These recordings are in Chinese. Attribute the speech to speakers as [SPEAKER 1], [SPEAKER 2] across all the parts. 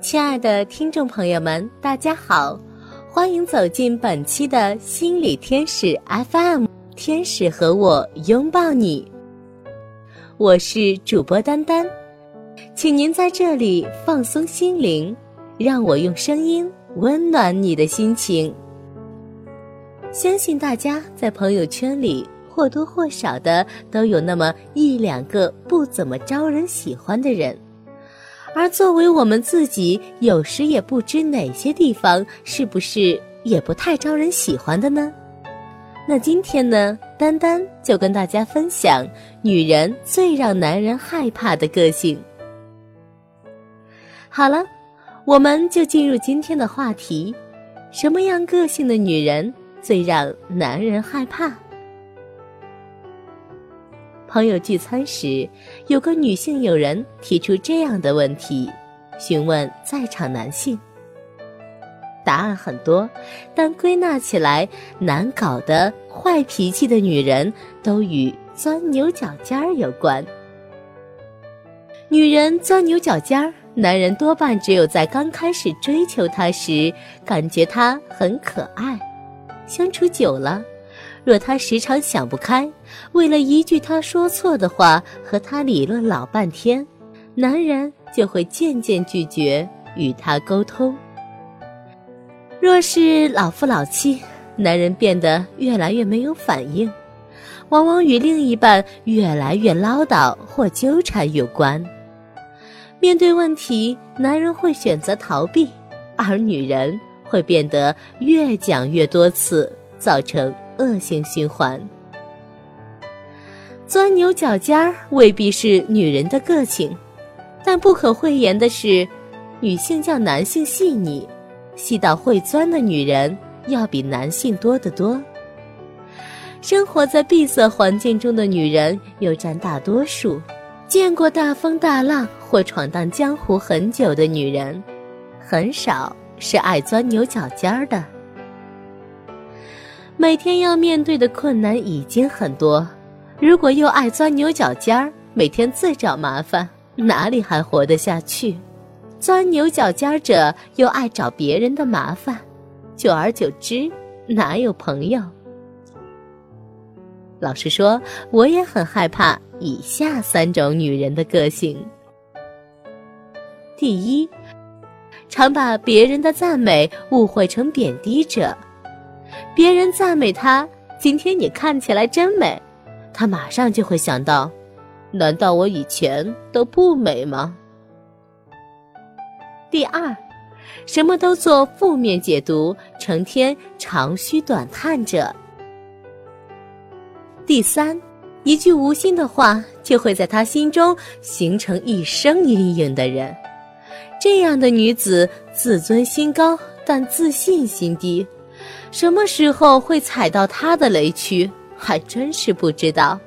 [SPEAKER 1] 亲爱的听众朋友们，大家好，欢迎走进本期的心理天使 FM，天使和我拥抱你。我是主播丹丹，请您在这里放松心灵，让我用声音温暖你的心情。相信大家在朋友圈里或多或少的都有那么一两个不怎么招人喜欢的人。而作为我们自己，有时也不知哪些地方是不是也不太招人喜欢的呢？那今天呢，丹丹就跟大家分享女人最让男人害怕的个性。好了，我们就进入今天的话题：什么样个性的女人最让男人害怕？朋友聚餐时，有个女性友人提出这样的问题，询问在场男性。答案很多，但归纳起来，难搞的、坏脾气的女人都与钻牛角尖儿有关。女人钻牛角尖儿，男人多半只有在刚开始追求她时，感觉她很可爱，相处久了。若他时常想不开，为了一句他说错的话和他理论老半天，男人就会渐渐拒绝与他沟通。若是老夫老妻，男人变得越来越没有反应，往往与另一半越来越唠叨或纠缠有关。面对问题，男人会选择逃避，而女人会变得越讲越多次，造成。恶性循环，钻牛角尖儿未必是女人的个性，但不可讳言的是，女性较男性细腻，细到会钻的女人要比男性多得多。生活在闭塞环境中的女人又占大多数，见过大风大浪或闯荡江湖很久的女人，很少是爱钻牛角尖儿的。每天要面对的困难已经很多，如果又爱钻牛角尖儿，每天自找麻烦，哪里还活得下去？钻牛角尖儿者又爱找别人的麻烦，久而久之，哪有朋友？老实说，我也很害怕以下三种女人的个性：第一，常把别人的赞美误会成贬低者。别人赞美她，今天你看起来真美，她马上就会想到，难道我以前都不美吗？第二，什么都做负面解读，成天长吁短叹着。第三，一句无心的话就会在他心中形成一生阴影的人，这样的女子自尊心高，但自信心低。什么时候会踩到他的雷区，还真是不知道。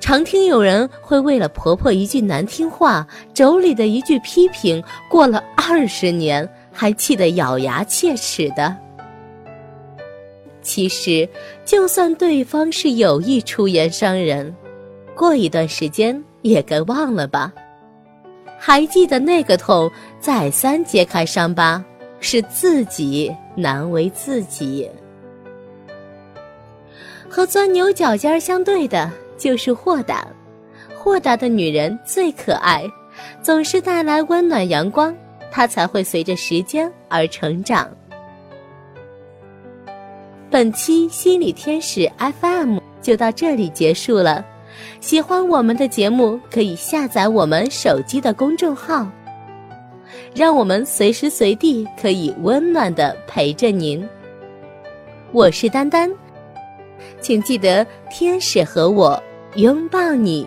[SPEAKER 1] 常听有人会为了婆婆一句难听话、妯娌的一句批评，过了二十年还气得咬牙切齿的。其实，就算对方是有意出言伤人，过一段时间也该忘了吧。还记得那个痛，再三揭开伤疤。是自己难为自己，和钻牛角尖相对的就是豁达。豁达的女人最可爱，总是带来温暖阳光，她才会随着时间而成长。本期心理天使 FM 就到这里结束了。喜欢我们的节目，可以下载我们手机的公众号。让我们随时随地可以温暖的陪着您。我是丹丹，请记得天使和我拥抱你。